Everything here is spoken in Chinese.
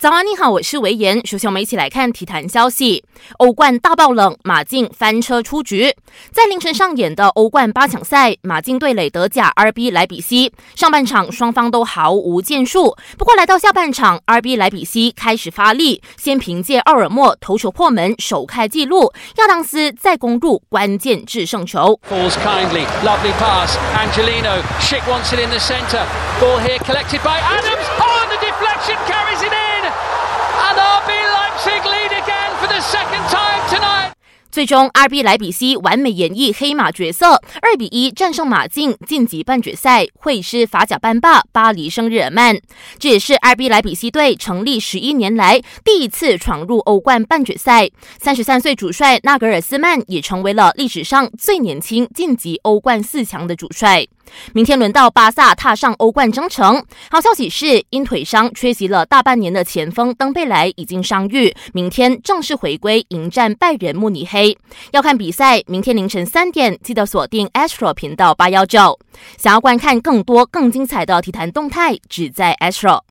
早安，你好，我是维言。首先，我们一起来看体坛消息。欧冠大爆冷，马竞翻车出局。在凌晨上演的欧冠八强赛，马竞对垒德甲 RB 莱比锡。上半场双方都毫无建树，不过来到下半场，RB 莱比锡开始发力，先凭借奥尔莫头球破门首开纪录，亚当斯再攻入关键制胜球。Falls kindly, lovely pass. Angelino, s h i k wants it in the centre. Ball here collected by Adams. Oh, the deflection carries it in. 最终，RB 莱比锡完美演绎黑马角色，二比一战胜马竞，晋级半决赛，会师法甲班霸巴黎圣日耳曼。这也是 RB 莱比锡队成立十一年来第一次闯入欧冠半决赛。三十三岁主帅纳格尔斯曼也成为了历史上最年轻晋级欧冠四强的主帅。明天轮到巴萨踏上欧冠征程。好消息是，因腿伤缺席了大半年的前锋登贝莱已经伤愈，明天正式回归迎战拜仁慕尼黑黑。要看比赛，明天凌晨三点记得锁定 Astro 频道八幺九。想要观看更多更精彩的体坛动态，只在 Astro。